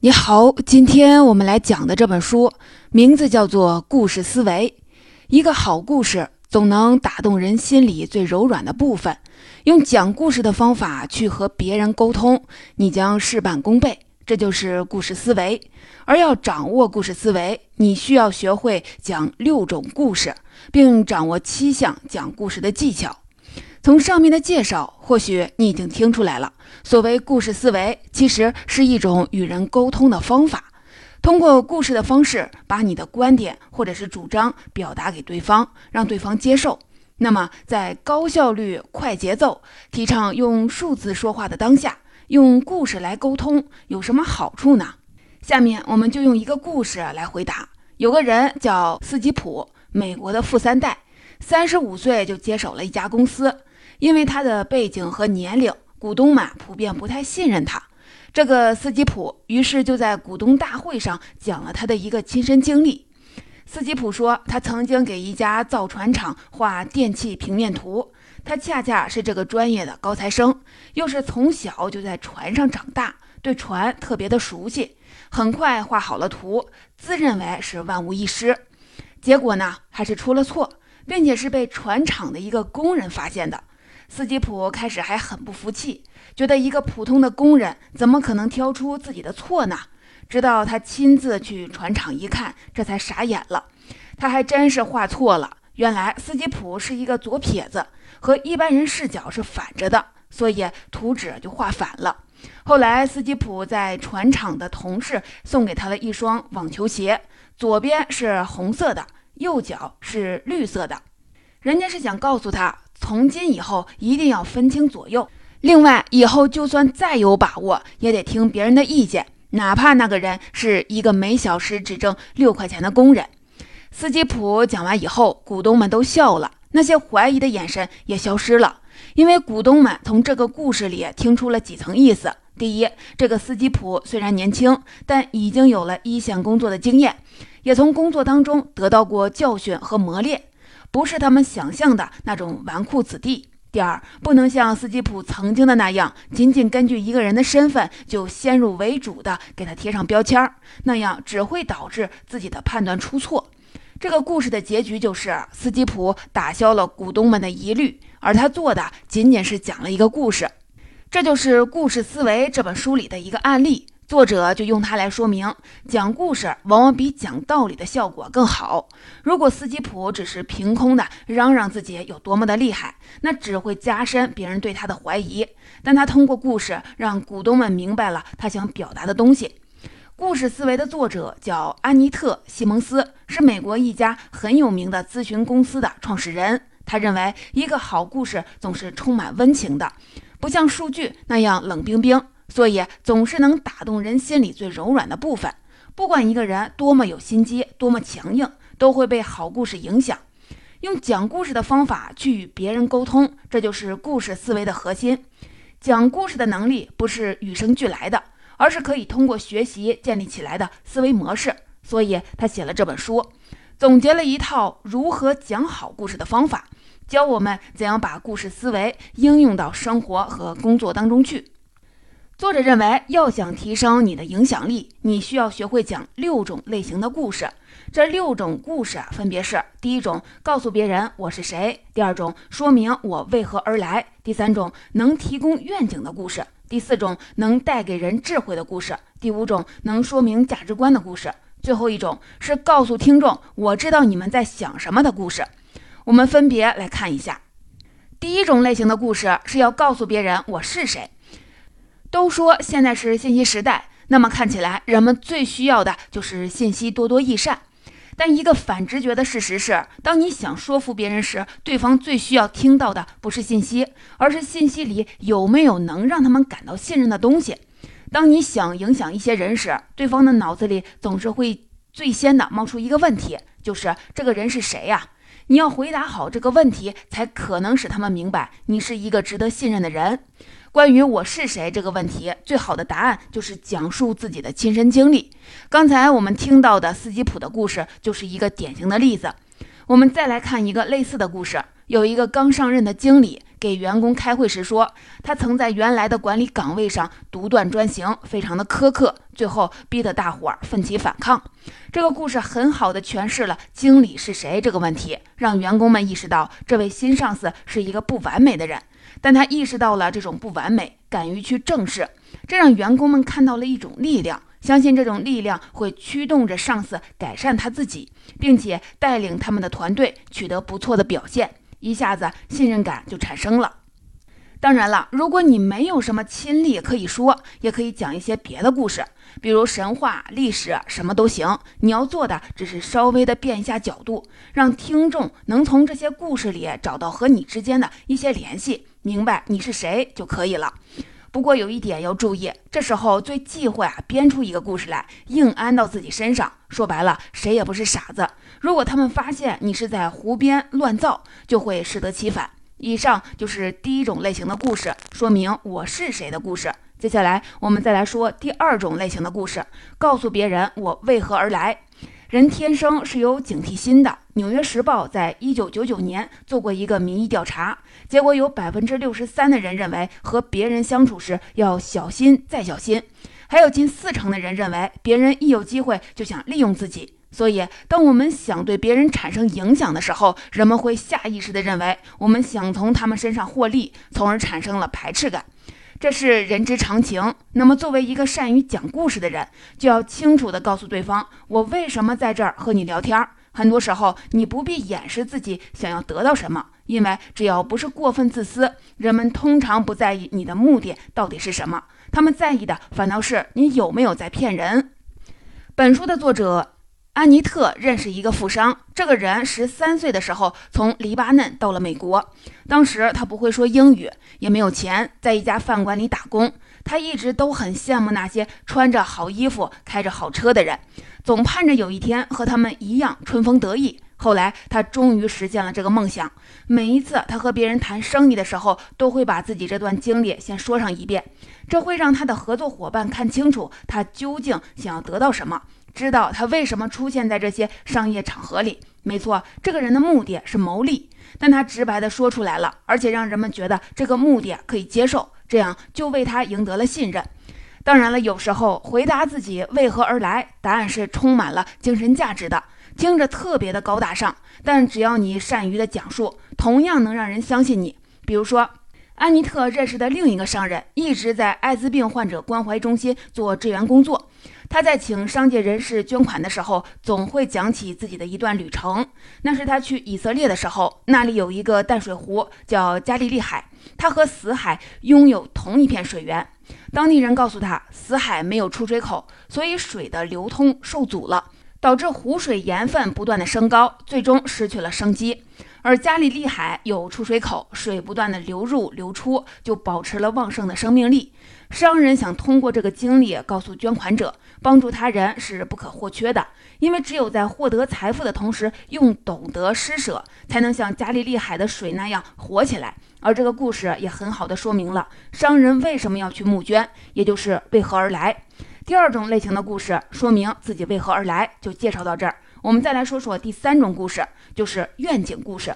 你好，今天我们来讲的这本书名字叫做《故事思维》。一个好故事总能打动人心里最柔软的部分。用讲故事的方法去和别人沟通，你将事半功倍。这就是故事思维。而要掌握故事思维，你需要学会讲六种故事，并掌握七项讲故事的技巧。从上面的介绍，或许你已经听出来了。所谓故事思维，其实是一种与人沟通的方法。通过故事的方式，把你的观点或者是主张表达给对方，让对方接受。那么，在高效率、快节奏、提倡用数字说话的当下，用故事来沟通有什么好处呢？下面我们就用一个故事来回答。有个人叫斯基普，美国的富三代，三十五岁就接手了一家公司。因为他的背景和年龄，股东们普遍不太信任他。这个斯基普于是就在股东大会上讲了他的一个亲身经历。斯基普说，他曾经给一家造船厂画电气平面图，他恰恰是这个专业的高材生，又是从小就在船上长大，对船特别的熟悉。很快画好了图，自认为是万无一失。结果呢，还是出了错，并且是被船厂的一个工人发现的。斯基普开始还很不服气，觉得一个普通的工人怎么可能挑出自己的错呢？直到他亲自去船厂一看，这才傻眼了。他还真是画错了，原来斯基普是一个左撇子，和一般人视角是反着的，所以图纸就画反了。后来，斯基普在船厂的同事送给他了一双网球鞋，左边是红色的，右脚是绿色的。人家是想告诉他。从今以后一定要分清左右。另外，以后就算再有把握，也得听别人的意见，哪怕那个人是一个每小时只挣六块钱的工人。斯基普讲完以后，股东们都笑了，那些怀疑的眼神也消失了，因为股东们从这个故事里听出了几层意思：第一，这个斯基普虽然年轻，但已经有了一线工作的经验，也从工作当中得到过教训和磨练。不是他们想象的那种纨绔子弟。第二，不能像斯基普曾经的那样，仅仅根据一个人的身份就先入为主的给他贴上标签儿，那样只会导致自己的判断出错。这个故事的结局就是斯基普打消了股东们的疑虑，而他做的仅仅是讲了一个故事。这就是《故事思维》这本书里的一个案例。作者就用它来说明，讲故事往往比讲道理的效果更好。如果斯基普只是凭空的嚷嚷自己有多么的厉害，那只会加深别人对他的怀疑。但他通过故事让股东们明白了他想表达的东西。故事思维的作者叫安妮特·西蒙斯，是美国一家很有名的咨询公司的创始人。他认为，一个好故事总是充满温情的，不像数据那样冷冰冰。所以，总是能打动人心里最柔软的部分。不管一个人多么有心机，多么强硬，都会被好故事影响。用讲故事的方法去与别人沟通，这就是故事思维的核心。讲故事的能力不是与生俱来的，而是可以通过学习建立起来的思维模式。所以他写了这本书，总结了一套如何讲好故事的方法，教我们怎样把故事思维应用到生活和工作当中去。作者认为，要想提升你的影响力，你需要学会讲六种类型的故事。这六种故事分别是：第一种，告诉别人我是谁；第二种，说明我为何而来；第三种，能提供愿景的故事；第四种，能带给人智慧的故事；第五种，能说明价值观的故事；最后一种是告诉听众我知道你们在想什么的故事。我们分别来看一下。第一种类型的故事是要告诉别人我是谁。都说现在是信息时代，那么看起来人们最需要的就是信息多多益善。但一个反直觉的事实是，当你想说服别人时，对方最需要听到的不是信息，而是信息里有没有能让他们感到信任的东西。当你想影响一些人时，对方的脑子里总是会最先的冒出一个问题，就是这个人是谁呀？你要回答好这个问题，才可能使他们明白你是一个值得信任的人。关于我是谁这个问题，最好的答案就是讲述自己的亲身经历。刚才我们听到的斯基普的故事就是一个典型的例子。我们再来看一个类似的故事：有一个刚上任的经理给员工开会时说，他曾在原来的管理岗位上独断专行，非常的苛刻，最后逼得大伙儿奋起反抗。这个故事很好的诠释了经理是谁这个问题，让员工们意识到这位新上司是一个不完美的人。但他意识到了这种不完美，敢于去正视，这让员工们看到了一种力量。相信这种力量会驱动着上司改善他自己，并且带领他们的团队取得不错的表现，一下子信任感就产生了。当然了，如果你没有什么亲历可以说，也可以讲一些别的故事，比如神话、历史，什么都行。你要做的只是稍微的变一下角度，让听众能从这些故事里找到和你之间的一些联系，明白你是谁就可以了。不过有一点要注意，这时候最忌讳啊编出一个故事来硬安到自己身上。说白了，谁也不是傻子。如果他们发现你是在胡编乱造，就会适得其反。以上就是第一种类型的故事，说明我是谁的故事。接下来我们再来说第二种类型的故事，告诉别人我为何而来。人天生是有警惕心的。《纽约时报》在一九九九年做过一个民意调查，结果有百分之六十三的人认为和别人相处时要小心再小心，还有近四成的人认为别人一有机会就想利用自己。所以，当我们想对别人产生影响的时候，人们会下意识地认为我们想从他们身上获利，从而产生了排斥感。这是人之常情。那么，作为一个善于讲故事的人，就要清楚地告诉对方，我为什么在这儿和你聊天。很多时候，你不必掩饰自己想要得到什么，因为只要不是过分自私，人们通常不在意你的目的到底是什么，他们在意的反倒是你有没有在骗人。本书的作者。安妮特认识一个富商，这个人十三岁的时候从黎巴嫩到了美国。当时他不会说英语，也没有钱，在一家饭馆里打工。他一直都很羡慕那些穿着好衣服、开着好车的人，总盼着有一天和他们一样春风得意。后来他终于实现了这个梦想。每一次他和别人谈生意的时候，都会把自己这段经历先说上一遍，这会让他的合作伙伴看清楚他究竟想要得到什么。知道他为什么出现在这些商业场合里？没错，这个人的目的是牟利，但他直白的说出来了，而且让人们觉得这个目的可以接受，这样就为他赢得了信任。当然了，有时候回答自己为何而来，答案是充满了精神价值的，听着特别的高大上，但只要你善于的讲述，同样能让人相信你。比如说，安妮特认识的另一个商人，一直在艾滋病患者关怀中心做志愿工作。他在请商界人士捐款的时候，总会讲起自己的一段旅程。那是他去以色列的时候，那里有一个淡水湖叫加利利海，它和死海拥有同一片水源。当地人告诉他，死海没有出水口，所以水的流通受阻了，导致湖水盐分不断的升高，最终失去了生机。而加利利海有出水口，水不断的流入流出，就保持了旺盛的生命力。商人想通过这个经历告诉捐款者，帮助他人是不可或缺的，因为只有在获得财富的同时，用懂得施舍，才能像加利利海的水那样活起来。而这个故事也很好的说明了商人为什么要去募捐，也就是为何而来。第二种类型的故事，说明自己为何而来，就介绍到这儿。我们再来说说第三种故事，就是愿景故事，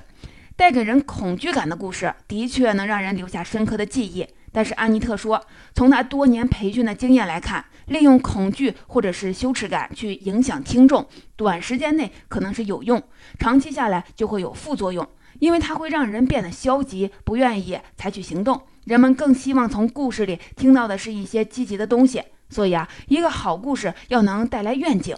带给人恐惧感的故事，的确能让人留下深刻的记忆。但是安妮特说，从他多年培训的经验来看，利用恐惧或者是羞耻感去影响听众，短时间内可能是有用，长期下来就会有副作用，因为它会让人变得消极，不愿意采取行动。人们更希望从故事里听到的是一些积极的东西。所以啊，一个好故事要能带来愿景。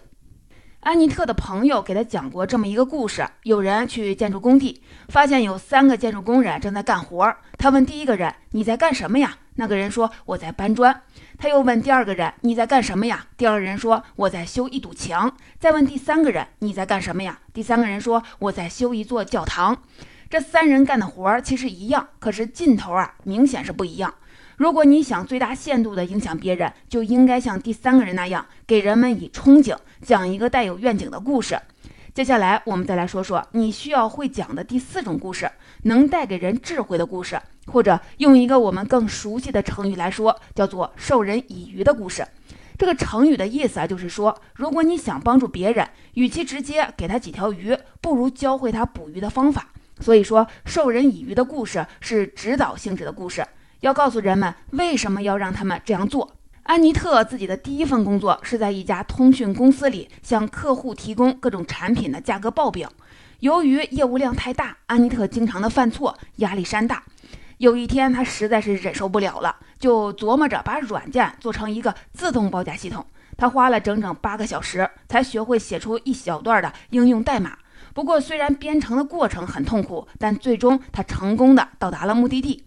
安妮特的朋友给他讲过这么一个故事：有人去建筑工地，发现有三个建筑工人正在干活。他问第一个人：“你在干什么呀？”那个人说：“我在搬砖。”他又问第二个人：“你在干什么呀？”第二个人说：“我在修一堵墙。”再问第三个人：“你在干什么呀？”第三个人说：“我在修一座教堂。”这三人干的活儿其实一样，可是劲头啊明显是不一样。如果你想最大限度地影响别人，就应该像第三个人那样，给人们以憧憬，讲一个带有愿景的故事。接下来，我们再来说说你需要会讲的第四种故事，能带给人智慧的故事，或者用一个我们更熟悉的成语来说，叫做“授人以渔”的故事。这个成语的意思啊，就是说，如果你想帮助别人，与其直接给他几条鱼，不如教会他捕鱼的方法。所以说，授人以渔的故事是指导性质的故事，要告诉人们为什么要让他们这样做。安妮特自己的第一份工作是在一家通讯公司里向客户提供各种产品的价格报表。由于业务量太大，安妮特经常的犯错，压力山大。有一天，她实在是忍受不了了，就琢磨着把软件做成一个自动报价系统。她花了整整八个小时才学会写出一小段的应用代码。不过，虽然编程的过程很痛苦，但最终她成功的到达了目的地。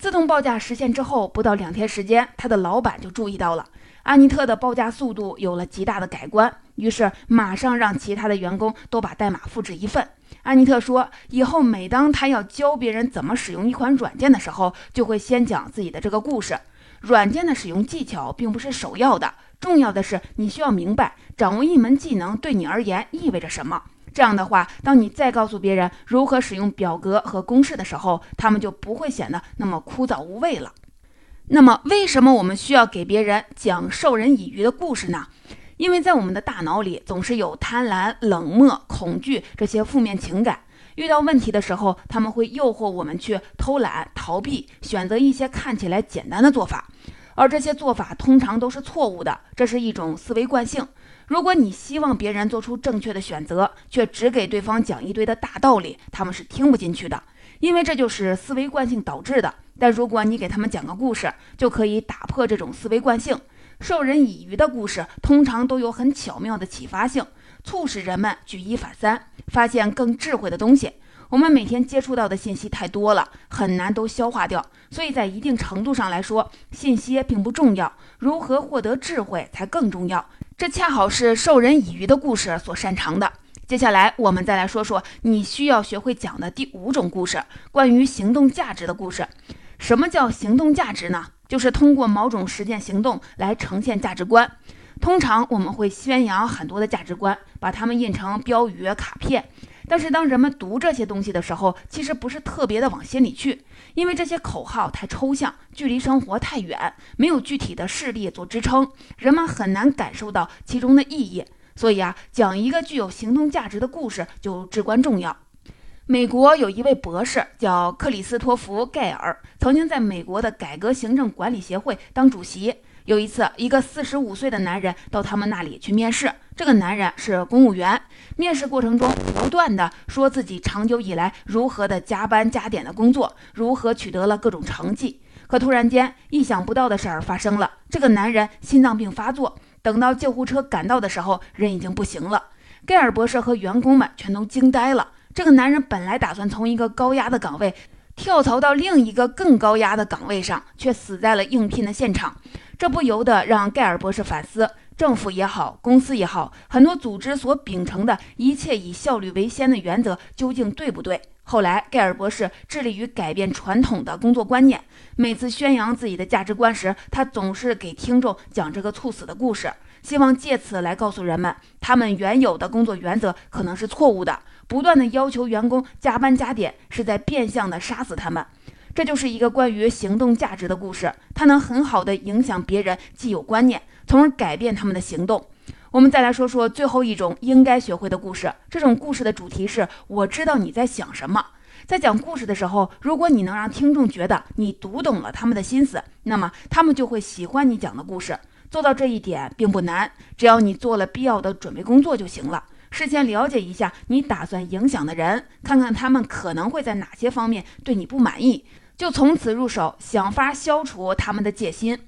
自动报价实现之后，不到两天时间，他的老板就注意到了安妮特的报价速度有了极大的改观，于是马上让其他的员工都把代码复制一份。安妮特说，以后每当他要教别人怎么使用一款软件的时候，就会先讲自己的这个故事。软件的使用技巧并不是首要的，重要的是你需要明白掌握一门技能对你而言意味着什么。这样的话，当你再告诉别人如何使用表格和公式的时候，他们就不会显得那么枯燥无味了。那么，为什么我们需要给别人讲授人以渔的故事呢？因为在我们的大脑里总是有贪婪、冷漠、恐惧这些负面情感，遇到问题的时候，他们会诱惑我们去偷懒、逃避，选择一些看起来简单的做法，而这些做法通常都是错误的，这是一种思维惯性。如果你希望别人做出正确的选择，却只给对方讲一堆的大道理，他们是听不进去的，因为这就是思维惯性导致的。但如果你给他们讲个故事，就可以打破这种思维惯性。授人以渔的故事通常都有很巧妙的启发性，促使人们举一反三，发现更智慧的东西。我们每天接触到的信息太多了，很难都消化掉，所以在一定程度上来说，信息并不重要，如何获得智慧才更重要。这恰好是授人以渔的故事所擅长的。接下来，我们再来说说你需要学会讲的第五种故事——关于行动价值的故事。什么叫行动价值呢？就是通过某种实践行动来呈现价值观。通常我们会宣扬很多的价值观，把它们印成标语、卡片。但是当人们读这些东西的时候，其实不是特别的往心里去，因为这些口号太抽象，距离生活太远，没有具体的事例做支撑，人们很难感受到其中的意义。所以啊，讲一个具有行动价值的故事就至关重要。美国有一位博士叫克里斯托弗·盖尔，曾经在美国的改革行政管理协会当主席。有一次，一个四十五岁的男人到他们那里去面试。这个男人是公务员，面试过程中不断的说自己长久以来如何的加班加点的工作，如何取得了各种成绩。可突然间，意想不到的事儿发生了，这个男人心脏病发作。等到救护车赶到的时候，人已经不行了。盖尔博士和员工们全都惊呆了。这个男人本来打算从一个高压的岗位跳槽到另一个更高压的岗位上，却死在了应聘的现场。这不由得让盖尔博士反思。政府也好，公司也好，很多组织所秉承的一切以效率为先的原则，究竟对不对？后来，盖尔博士致力于改变传统的工作观念。每次宣扬自己的价值观时，他总是给听众讲这个猝死的故事，希望借此来告诉人们，他们原有的工作原则可能是错误的。不断的要求员工加班加点，是在变相的杀死他们。这就是一个关于行动价值的故事，它能很好的影响别人既有观念。从而改变他们的行动。我们再来说说最后一种应该学会的故事。这种故事的主题是：我知道你在想什么。在讲故事的时候，如果你能让听众觉得你读懂了他们的心思，那么他们就会喜欢你讲的故事。做到这一点并不难，只要你做了必要的准备工作就行了。事先了解一下你打算影响的人，看看他们可能会在哪些方面对你不满意，就从此入手，想法消除他们的戒心。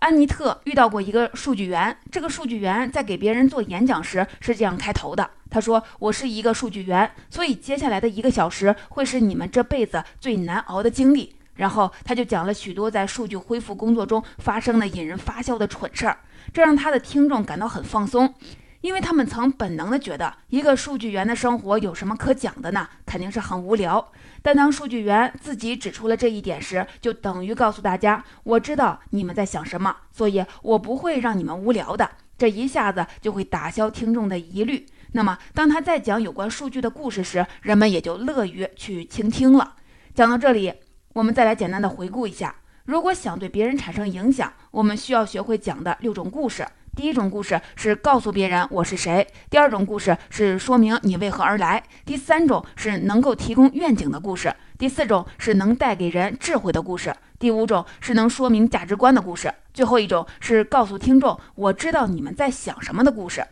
安妮特遇到过一个数据员，这个数据员在给别人做演讲时是这样开头的：“他说，我是一个数据员，所以接下来的一个小时会是你们这辈子最难熬的经历。”然后他就讲了许多在数据恢复工作中发生的引人发笑的蠢事儿，这让他的听众感到很放松。因为他们曾本能地觉得，一个数据员的生活有什么可讲的呢？肯定是很无聊。但当数据员自己指出了这一点时，就等于告诉大家：“我知道你们在想什么，所以我不会让你们无聊的。”这一下子就会打消听众的疑虑。那么，当他再讲有关数据的故事时，人们也就乐于去倾听了。讲到这里，我们再来简单的回顾一下：如果想对别人产生影响，我们需要学会讲的六种故事。第一种故事是告诉别人我是谁；第二种故事是说明你为何而来；第三种是能够提供愿景的故事；第四种是能带给人智慧的故事；第五种是能说明价值观的故事；最后一种是告诉听众我知道你们在想什么的故事。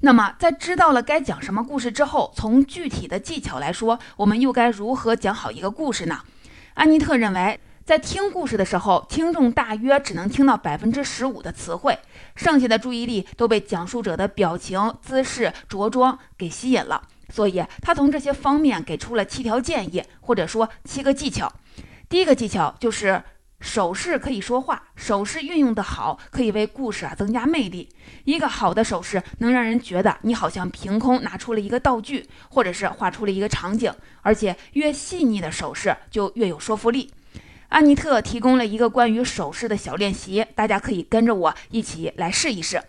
那么，在知道了该讲什么故事之后，从具体的技巧来说，我们又该如何讲好一个故事呢？安妮特认为。在听故事的时候，听众大约只能听到百分之十五的词汇，剩下的注意力都被讲述者的表情、姿势、着装给吸引了。所以，他从这些方面给出了七条建议，或者说七个技巧。第一个技巧就是手势可以说话，手势运用的好，可以为故事啊增加魅力。一个好的手势能让人觉得你好像凭空拿出了一个道具，或者是画出了一个场景，而且越细腻的手势就越有说服力。安妮特提供了一个关于手势的小练习，大家可以跟着我一起来试一试。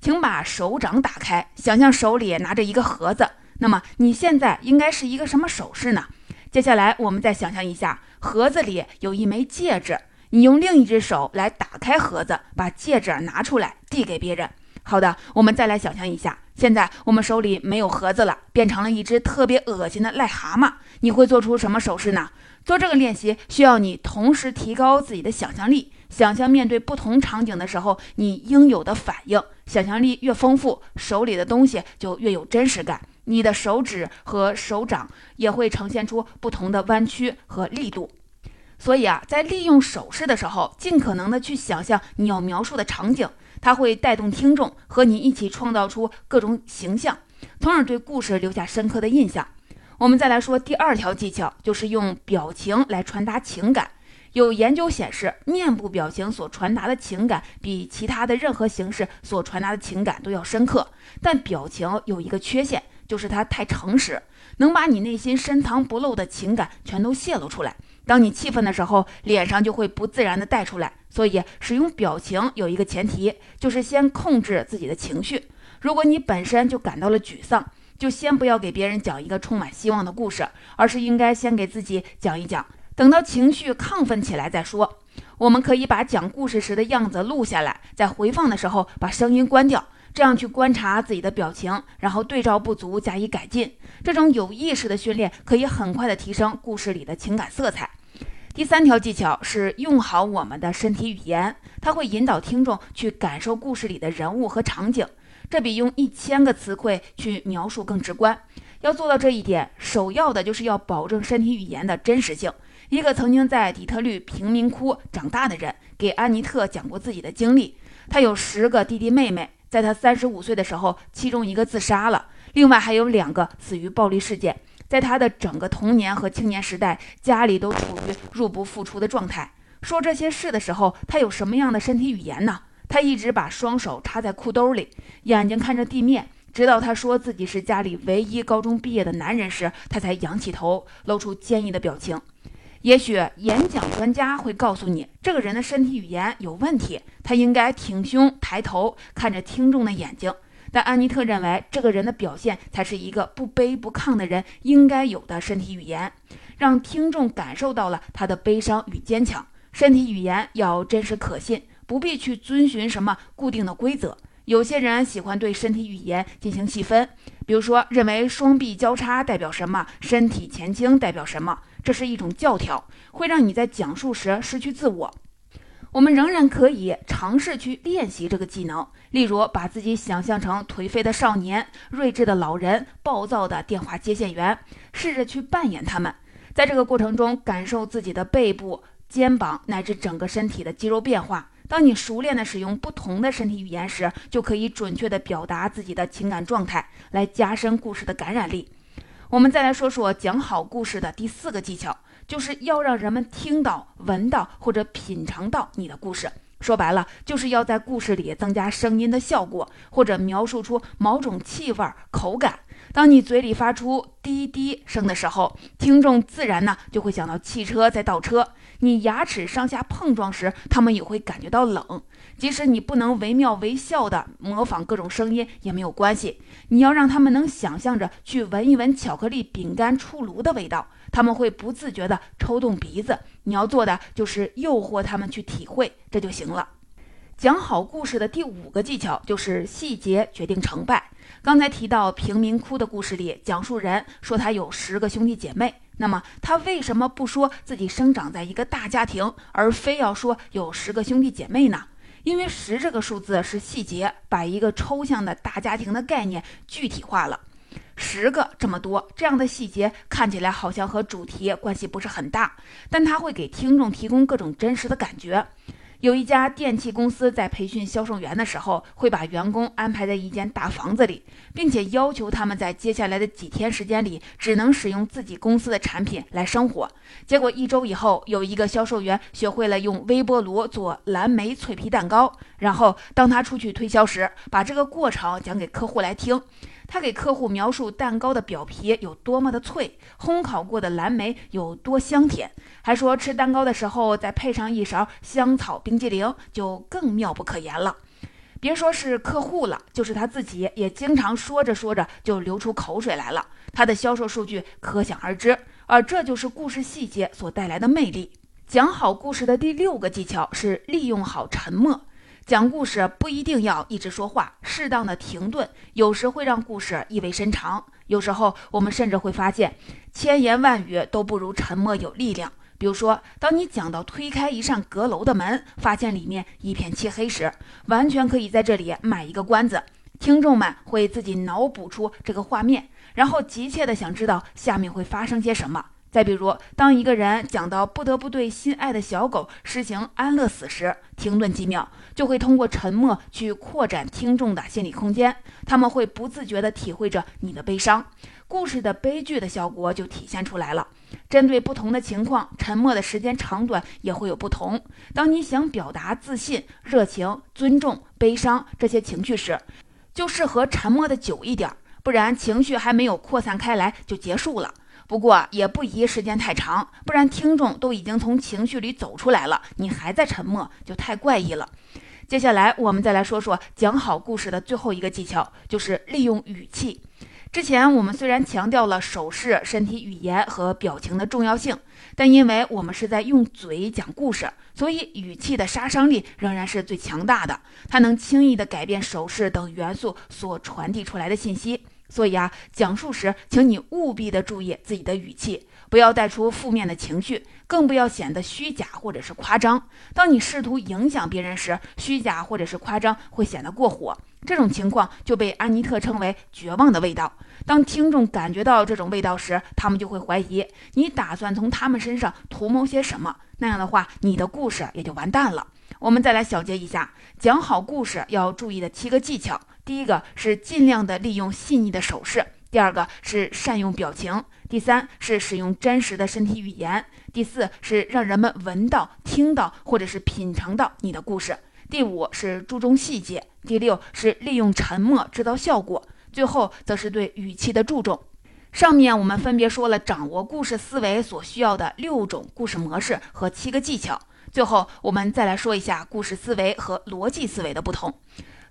请把手掌打开，想象手里拿着一个盒子。那么你现在应该是一个什么手势呢？接下来我们再想象一下，盒子里有一枚戒指，你用另一只手来打开盒子，把戒指拿出来递给别人。好的，我们再来想象一下，现在我们手里没有盒子了，变成了一只特别恶心的癞蛤蟆，你会做出什么手势呢？做这个练习需要你同时提高自己的想象力，想象面对不同场景的时候你应有的反应。想象力越丰富，手里的东西就越有真实感，你的手指和手掌也会呈现出不同的弯曲和力度。所以啊，在利用手势的时候，尽可能的去想象你要描述的场景，它会带动听众和你一起创造出各种形象，从而对故事留下深刻的印象。我们再来说第二条技巧，就是用表情来传达情感。有研究显示，面部表情所传达的情感比其他的任何形式所传达的情感都要深刻。但表情有一个缺陷，就是它太诚实，能把你内心深藏不露的情感全都泄露出来。当你气愤的时候，脸上就会不自然的带出来。所以，使用表情有一个前提，就是先控制自己的情绪。如果你本身就感到了沮丧，就先不要给别人讲一个充满希望的故事，而是应该先给自己讲一讲，等到情绪亢奋起来再说。我们可以把讲故事时的样子录下来，在回放的时候把声音关掉，这样去观察自己的表情，然后对照不足加以改进。这种有意识的训练可以很快的提升故事里的情感色彩。第三条技巧是用好我们的身体语言，它会引导听众去感受故事里的人物和场景。这比用一千个词汇去描述更直观。要做到这一点，首要的就是要保证身体语言的真实性。一个曾经在底特律贫民窟长大的人给安妮特讲过自己的经历。他有十个弟弟妹妹，在他三十五岁的时候，其中一个自杀了，另外还有两个死于暴力事件。在他的整个童年和青年时代，家里都处于入不敷出的状态。说这些事的时候，他有什么样的身体语言呢？他一直把双手插在裤兜里，眼睛看着地面，直到他说自己是家里唯一高中毕业的男人时，他才仰起头，露出坚毅的表情。也许演讲专家会告诉你，这个人的身体语言有问题，他应该挺胸抬头，看着听众的眼睛。但安妮特认为，这个人的表现才是一个不卑不亢的人应该有的身体语言，让听众感受到了他的悲伤与坚强。身体语言要真实可信。不必去遵循什么固定的规则。有些人喜欢对身体语言进行细分，比如说认为双臂交叉代表什么，身体前倾代表什么，这是一种教条，会让你在讲述时失去自我。我们仍然可以尝试去练习这个技能，例如把自己想象成颓废的少年、睿智的老人、暴躁的电话接线员，试着去扮演他们，在这个过程中感受自己的背部、肩膀乃至整个身体的肌肉变化。当你熟练地使用不同的身体语言时，就可以准确地表达自己的情感状态，来加深故事的感染力。我们再来说说讲好故事的第四个技巧，就是要让人们听到、闻到或者品尝到你的故事。说白了，就是要在故事里增加声音的效果，或者描述出某种气味、口感。当你嘴里发出滴滴声的时候，听众自然呢就会想到汽车在倒车。你牙齿上下碰撞时，他们也会感觉到冷。即使你不能惟妙惟肖地模仿各种声音也没有关系，你要让他们能想象着去闻一闻巧克力饼干出炉的味道，他们会不自觉地抽动鼻子。你要做的就是诱惑他们去体会，这就行了。讲好故事的第五个技巧就是细节决定成败。刚才提到贫民窟的故事里，讲述人说他有十个兄弟姐妹，那么他为什么不说自己生长在一个大家庭，而非要说有十个兄弟姐妹呢？因为十这个数字是细节，把一个抽象的大家庭的概念具体化了。十个这么多，这样的细节看起来好像和主题关系不是很大，但它会给听众提供各种真实的感觉。有一家电器公司在培训销售员的时候，会把员工安排在一间大房子里，并且要求他们在接下来的几天时间里只能使用自己公司的产品来生活。结果一周以后，有一个销售员学会了用微波炉做蓝莓脆皮蛋糕，然后当他出去推销时，把这个过程讲给客户来听。他给客户描述蛋糕的表皮有多么的脆，烘烤过的蓝莓有多香甜，还说吃蛋糕的时候再配上一勺香草冰激凌就更妙不可言了。别说是客户了，就是他自己也经常说着说着就流出口水来了。他的销售数据可想而知，而这就是故事细节所带来的魅力。讲好故事的第六个技巧是利用好沉默。讲故事不一定要一直说话，适当的停顿，有时会让故事意味深长。有时候我们甚至会发现，千言万语都不如沉默有力量。比如说，当你讲到推开一扇阁楼的门，发现里面一片漆黑时，完全可以在这里买一个关子，听众们会自己脑补出这个画面，然后急切的想知道下面会发生些什么。再比如，当一个人讲到不得不对心爱的小狗实行安乐死时，停顿几秒，就会通过沉默去扩展听众的心理空间，他们会不自觉地体会着你的悲伤，故事的悲剧的效果就体现出来了。针对不同的情况，沉默的时间长短也会有不同。当你想表达自信、热情、尊重、悲伤这些情绪时，就适合沉默的久一点，不然情绪还没有扩散开来就结束了。不过也不宜时间太长，不然听众都已经从情绪里走出来了，你还在沉默，就太怪异了。接下来我们再来说说讲好故事的最后一个技巧，就是利用语气。之前我们虽然强调了手势、身体语言和表情的重要性，但因为我们是在用嘴讲故事，所以语气的杀伤力仍然是最强大的，它能轻易地改变手势等元素所传递出来的信息。所以啊，讲述时，请你务必的注意自己的语气，不要带出负面的情绪，更不要显得虚假或者是夸张。当你试图影响别人时，虚假或者是夸张会显得过火。这种情况就被安妮特称为“绝望的味道”。当听众感觉到这种味道时，他们就会怀疑你打算从他们身上图谋些什么。那样的话，你的故事也就完蛋了。我们再来小结一下讲好故事要注意的七个技巧。第一个是尽量的利用细腻的手势，第二个是善用表情，第三是使用真实的身体语言，第四是让人们闻到、听到或者是品尝到你的故事，第五是注重细节，第六是利用沉默制造效果，最后则是对语气的注重。上面我们分别说了掌握故事思维所需要的六种故事模式和七个技巧，最后我们再来说一下故事思维和逻辑思维的不同。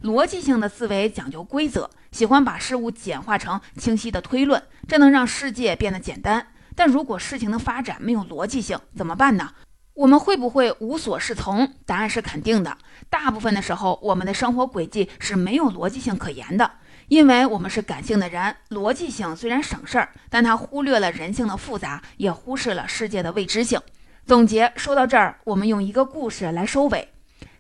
逻辑性的思维讲究规则，喜欢把事物简化成清晰的推论，这能让世界变得简单。但如果事情的发展没有逻辑性，怎么办呢？我们会不会无所适从？答案是肯定的。大部分的时候，我们的生活轨迹是没有逻辑性可言的，因为我们是感性的人。逻辑性虽然省事儿，但它忽略了人性的复杂，也忽视了世界的未知性。总结说到这儿，我们用一个故事来收尾。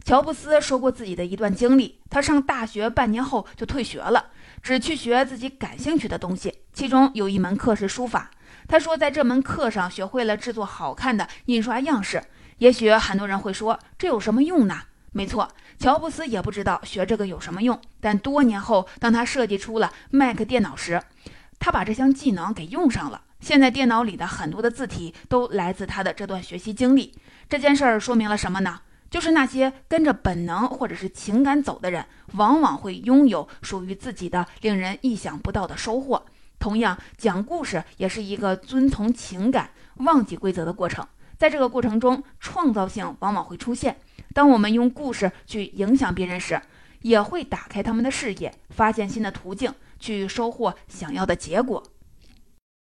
乔布斯说过自己的一段经历：他上大学半年后就退学了，只去学自己感兴趣的东西。其中有一门课是书法。他说，在这门课上学会了制作好看的印刷样式。也许很多人会说，这有什么用呢？没错，乔布斯也不知道学这个有什么用。但多年后，当他设计出了 Mac 电脑时，他把这项技能给用上了。现在电脑里的很多的字体都来自他的这段学习经历。这件事儿说明了什么呢？就是那些跟着本能或者是情感走的人，往往会拥有属于自己的令人意想不到的收获。同样，讲故事也是一个遵从情感、忘记规则的过程。在这个过程中，创造性往往会出现。当我们用故事去影响别人时，也会打开他们的视野，发现新的途径，去收获想要的结果。